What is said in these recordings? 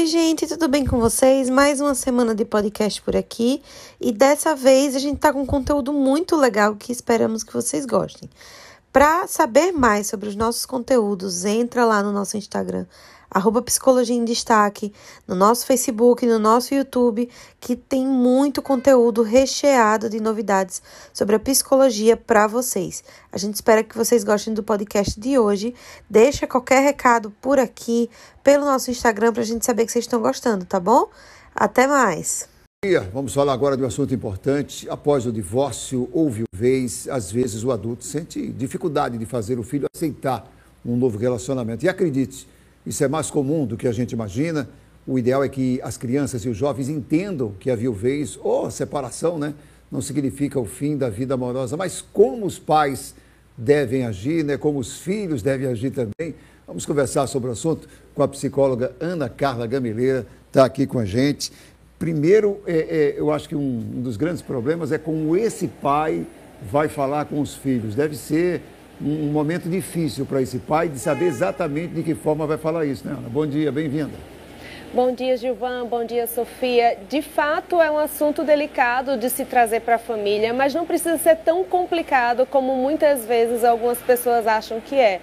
Oi, gente, tudo bem com vocês? Mais uma semana de podcast por aqui e dessa vez a gente tá com um conteúdo muito legal que esperamos que vocês gostem. Para saber mais sobre os nossos conteúdos, entra lá no nosso Instagram, arroba Psicologia em Destaque, no nosso Facebook, no nosso YouTube, que tem muito conteúdo recheado de novidades sobre a psicologia para vocês. A gente espera que vocês gostem do podcast de hoje. Deixa qualquer recado por aqui, pelo nosso Instagram, para a gente saber que vocês estão gostando, tá bom? Até mais! Vamos falar agora de um assunto importante. Após o divórcio ou viuvez, às vezes o adulto sente dificuldade de fazer o filho aceitar um novo relacionamento. E acredite, isso é mais comum do que a gente imagina. O ideal é que as crianças e os jovens entendam que a viuvez ou a separação né, não significa o fim da vida amorosa, mas como os pais devem agir, né, como os filhos devem agir também. Vamos conversar sobre o assunto com a psicóloga Ana Carla Gameleira, está aqui com a gente. Primeiro, é, é, eu acho que um, um, dos grandes problemas é como esse pai vai falar com os filhos. Deve ser um, um momento difícil para esse pai de saber exatamente de que forma vai falar isso, né, Ana? Bom dia, bem-vinda. Bom dia, Gilvan. Bom dia, Sofia. De fato, é um assunto delicado de se trazer para a família, mas não precisa ser tão complicado como muitas vezes algumas pessoas acham que é.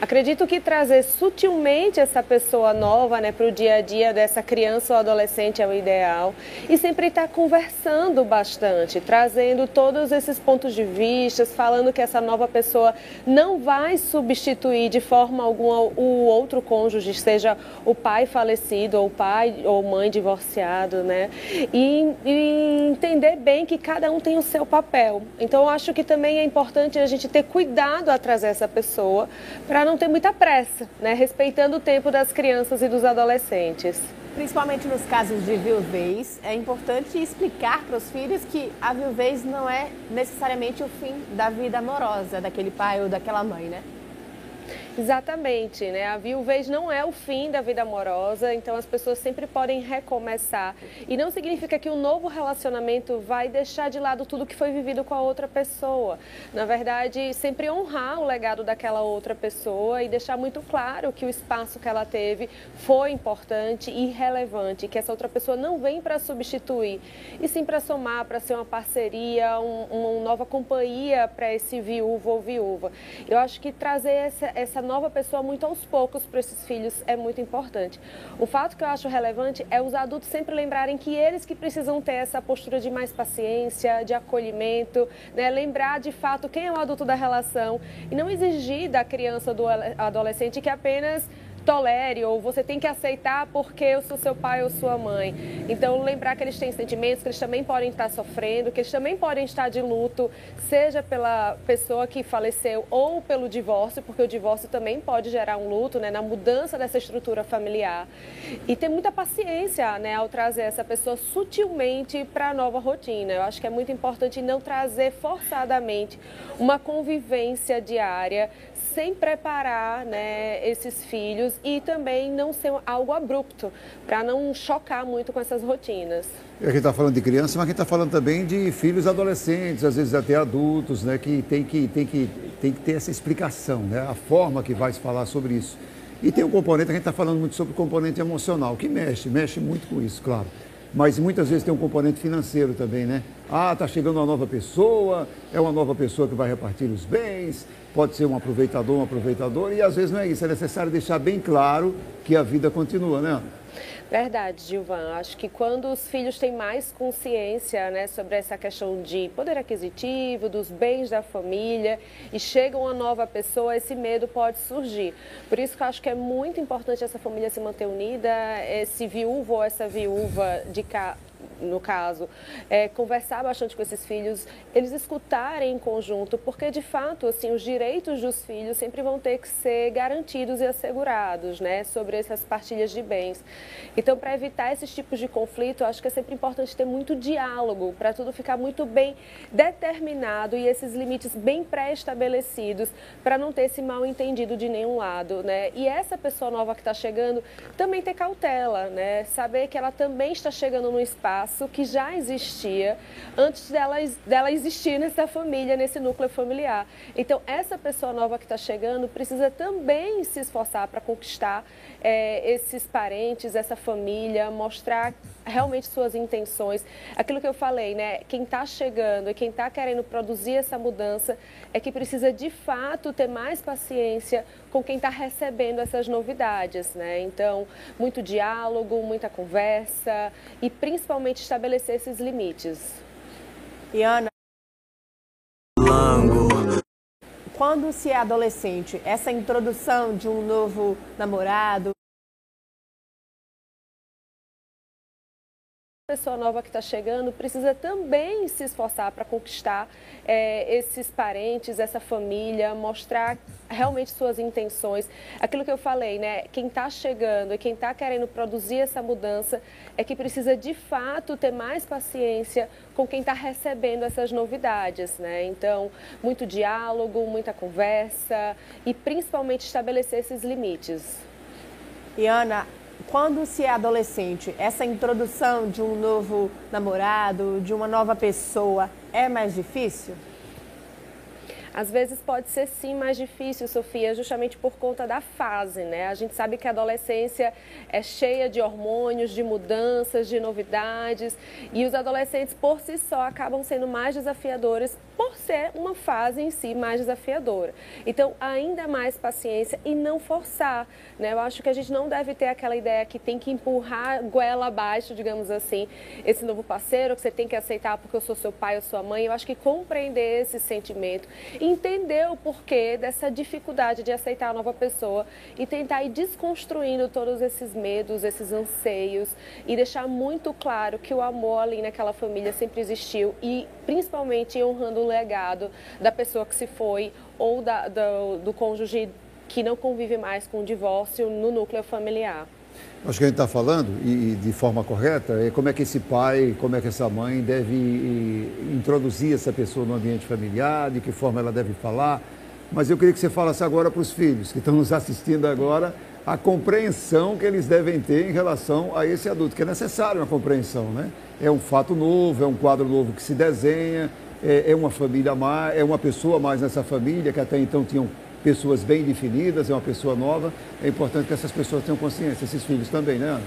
Acredito que trazer sutilmente essa pessoa nova né, para o dia a dia dessa criança ou adolescente é o ideal. E sempre estar tá conversando bastante, trazendo todos esses pontos de vista, falando que essa nova pessoa não vai substituir de forma alguma o outro cônjuge, seja o pai falecido ou pai ou mãe divorciado, né? E, e, entender bem que cada um tem o seu papel. Então, eu acho que também é importante a gente ter cuidado a trazer essa pessoa para não ter muita pressa, né? Respeitando o tempo das crianças e dos adolescentes. Principalmente nos casos de viuvez, é importante explicar para os filhos que a viuvez não é necessariamente o fim da vida amorosa daquele pai ou daquela mãe, né? Exatamente, né? A viuvez não é o fim da vida amorosa, então as pessoas sempre podem recomeçar. E não significa que um novo relacionamento vai deixar de lado tudo que foi vivido com a outra pessoa. Na verdade, sempre honrar o legado daquela outra pessoa e deixar muito claro que o espaço que ela teve foi importante e relevante, que essa outra pessoa não vem para substituir, e sim para somar, para ser uma parceria, um, uma nova companhia para esse viúvo ou viúva. Eu acho que trazer essa, essa nova pessoa muito aos poucos para esses filhos é muito importante. O fato que eu acho relevante é os adultos sempre lembrarem que eles que precisam ter essa postura de mais paciência, de acolhimento, né? lembrar de fato quem é o adulto da relação e não exigir da criança do adolescente que apenas tolere ou você tem que aceitar porque eu sou seu pai ou sua mãe. Então, lembrar que eles têm sentimentos, que eles também podem estar sofrendo, que eles também podem estar de luto, seja pela pessoa que faleceu ou pelo divórcio, porque o divórcio também pode gerar um luto, né, na mudança dessa estrutura familiar. E ter muita paciência, né, ao trazer essa pessoa sutilmente para a nova rotina. Eu acho que é muito importante não trazer forçadamente uma convivência diária sem preparar né, esses filhos e também não ser algo abrupto, para não chocar muito com essas rotinas. A gente está falando de criança, mas a gente está falando também de filhos adolescentes, às vezes até adultos, né, que tem que, tem que, tem que ter essa explicação, né, a forma que vai se falar sobre isso. E tem um componente, a gente está falando muito sobre o componente emocional, que mexe, mexe muito com isso, claro. Mas muitas vezes tem um componente financeiro também, né? Ah, está chegando uma nova pessoa, é uma nova pessoa que vai repartir os bens, pode ser um aproveitador, um aproveitador, e às vezes não é isso, é necessário deixar bem claro que a vida continua, né? Verdade, Gilvan. Acho que quando os filhos têm mais consciência né, sobre essa questão de poder aquisitivo, dos bens da família e chega uma nova pessoa, esse medo pode surgir. Por isso que eu acho que é muito importante essa família se manter unida, esse viúvo ou essa viúva de, no caso, é, conversar bastante com esses filhos, eles escutarem em conjunto, porque de fato, assim, os direitos dos filhos sempre vão ter que ser garantidos e assegurados, né, sobre essas partilhas de bens. Então, para evitar esses tipos de conflito, acho que é sempre importante ter muito diálogo, para tudo ficar muito bem determinado e esses limites bem pré-estabelecidos, para não ter esse mal entendido de nenhum lado, né? E essa pessoa nova que está chegando também ter cautela, né? Saber que ela também está chegando no espaço espaço que já existia antes dela, dela existir nessa família, nesse núcleo familiar. Então, essa pessoa nova que está chegando precisa também se esforçar para conquistar é, esses parentes, essa família, mostrar realmente suas intenções. Aquilo que eu falei, né? Quem está chegando e quem está querendo produzir essa mudança é que precisa de fato ter mais paciência com quem está recebendo essas novidades, né? Então, muito diálogo, muita conversa e principalmente estabelecer esses limites. E Ana, quando se é adolescente, essa introdução de um novo namorado, pessoa nova que está chegando precisa também se esforçar para conquistar é, esses parentes, essa família, mostrar realmente suas intenções. Aquilo que eu falei, né? Quem está chegando e quem está querendo produzir essa mudança é que precisa de fato ter mais paciência com quem está recebendo essas novidades, né? Então, muito diálogo, muita conversa e principalmente estabelecer esses limites. E Ana, quando se é adolescente, essa introdução de um novo namorado, de uma nova pessoa, é mais difícil? Às vezes pode ser sim mais difícil, Sofia, justamente por conta da fase, né? A gente sabe que a adolescência é cheia de hormônios, de mudanças, de novidades, e os adolescentes por si só acabam sendo mais desafiadores por ser uma fase em si mais desafiadora. Então, ainda mais paciência e não forçar, né? Eu acho que a gente não deve ter aquela ideia que tem que empurrar goela abaixo, digamos assim, esse novo parceiro que você tem que aceitar porque eu sou seu pai ou sua mãe. Eu acho que compreender esse sentimento entender o porquê dessa dificuldade de aceitar a nova pessoa e tentar ir desconstruindo todos esses medos, esses anseios e deixar muito claro que o amor ali naquela família sempre existiu e principalmente honrando o legado da pessoa que se foi ou da, do, do cônjuge que não convive mais com o divórcio no núcleo familiar. Acho que a gente está falando, e, de forma correta, é como é que esse pai, como é que essa mãe deve introduzir essa pessoa no ambiente familiar, de que forma ela deve falar. Mas eu queria que você falasse agora para os filhos que estão nos assistindo agora, a compreensão que eles devem ter em relação a esse adulto, que é necessário uma compreensão, né? É um fato novo, é um quadro novo que se desenha, é, é uma família mais, é uma pessoa mais nessa família que até então tinham pessoas bem definidas, é uma pessoa nova. É importante que essas pessoas tenham consciência, esses filhos também, né, Ana?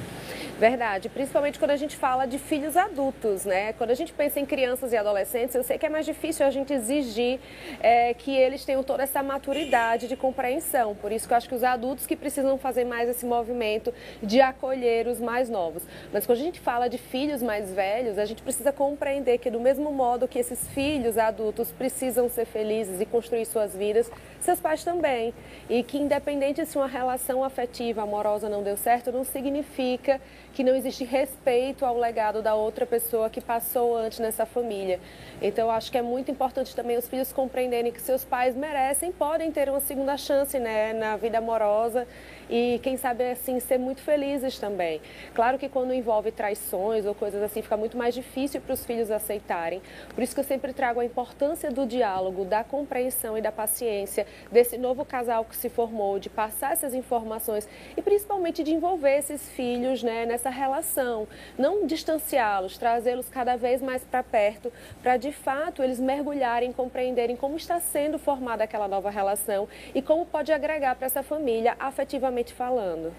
Verdade, principalmente quando a gente fala de filhos adultos, né? Quando a gente pensa em crianças e adolescentes, eu sei que é mais difícil a gente exigir é, que eles tenham toda essa maturidade de compreensão. Por isso que eu acho que os adultos que precisam fazer mais esse movimento de acolher os mais novos. Mas quando a gente fala de filhos mais velhos, a gente precisa compreender que do mesmo modo que esses filhos adultos precisam ser felizes e construir suas vidas, seus pais também. E que independente se uma relação afetiva, amorosa não deu certo, não significa que não existe respeito ao legado da outra pessoa que passou antes nessa família. Então, acho que é muito importante também os filhos compreenderem que seus pais merecem, podem ter uma segunda chance né, na vida amorosa e, quem sabe, assim, ser muito felizes também. Claro que quando envolve traições ou coisas assim, fica muito mais difícil para os filhos aceitarem. Por isso que eu sempre trago a importância do diálogo, da compreensão e da paciência desse novo casal que se formou, de passar essas informações e principalmente de envolver esses filhos né, nessa relação. Não distanciá-los, trazê-los cada vez mais para perto, para de fato eles mergulharem, compreenderem como está sendo formada aquela nova relação e como pode agregar para essa família afetivamente falando.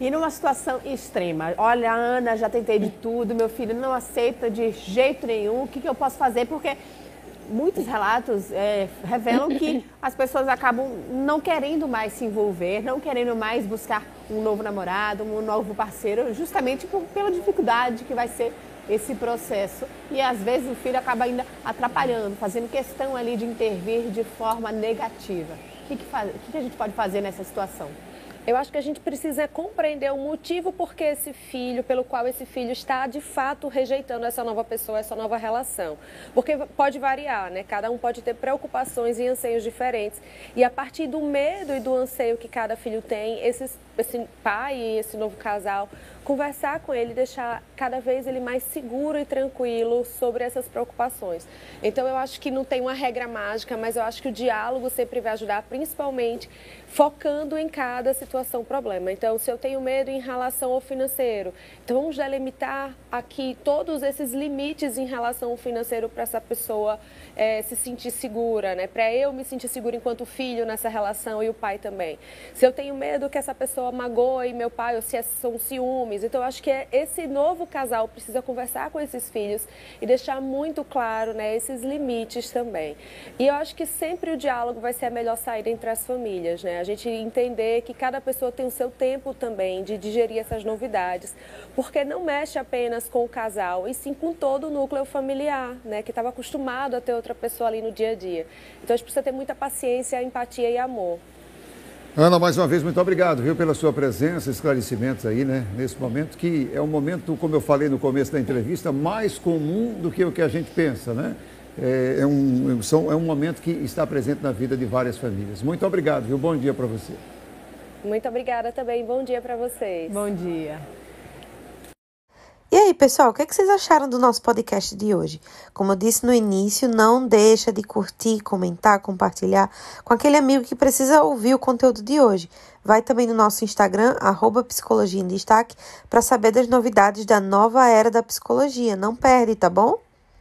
E numa situação extrema, olha, Ana, já tentei de tudo, meu filho não aceita de jeito nenhum, o que, que eu posso fazer? Porque muitos relatos é, revelam que as pessoas acabam não querendo mais se envolver, não querendo mais buscar um novo namorado, um novo parceiro, justamente por, pela dificuldade que vai ser esse processo. E às vezes o filho acaba ainda atrapalhando, fazendo questão ali de intervir de forma negativa. O que, que, faz, o que, que a gente pode fazer nessa situação? Eu acho que a gente precisa compreender o motivo por que esse filho, pelo qual esse filho está de fato rejeitando essa nova pessoa, essa nova relação. Porque pode variar, né? Cada um pode ter preocupações e anseios diferentes. E a partir do medo e do anseio que cada filho tem, esses, esse pai e esse novo casal conversar com ele, deixar cada vez ele mais seguro e tranquilo sobre essas preocupações. Então eu acho que não tem uma regra mágica, mas eu acho que o diálogo sempre vai ajudar, principalmente focando em cada situação problema. Então, se eu tenho medo em relação ao financeiro, então vamos delimitar aqui todos esses limites em relação ao financeiro para essa pessoa é, se sentir segura, né? Para eu me sentir segura enquanto filho nessa relação e o pai também. Se eu tenho medo que essa pessoa magoe meu pai ou se é, são ciúmes, então acho que é, esse novo casal precisa conversar com esses filhos e deixar muito claro, né, esses limites também. E eu acho que sempre o diálogo vai ser a melhor saída entre as famílias, né? A gente entender que cada pessoa tem o seu tempo também de digerir essas novidades, porque não mexe apenas com o casal, e sim com todo o núcleo familiar, né, que estava acostumado a ter outra pessoa ali no dia a dia. Então a gente precisa ter muita paciência, empatia e amor. Ana, mais uma vez, muito obrigado, viu, pela sua presença, esclarecimentos aí, né, nesse momento, que é um momento, como eu falei no começo da entrevista, mais comum do que o que a gente pensa, né? É, é um, são, é um momento que está presente na vida de várias famílias. Muito obrigado, viu? Bom dia para você. Muito obrigada também. Bom dia para vocês. Bom dia. E aí, pessoal, o que, é que vocês acharam do nosso podcast de hoje? Como eu disse no início, não deixa de curtir, comentar, compartilhar com aquele amigo que precisa ouvir o conteúdo de hoje. Vai também no nosso Instagram, arroba Psicologia em Destaque, para saber das novidades da nova era da psicologia. Não perde, tá bom?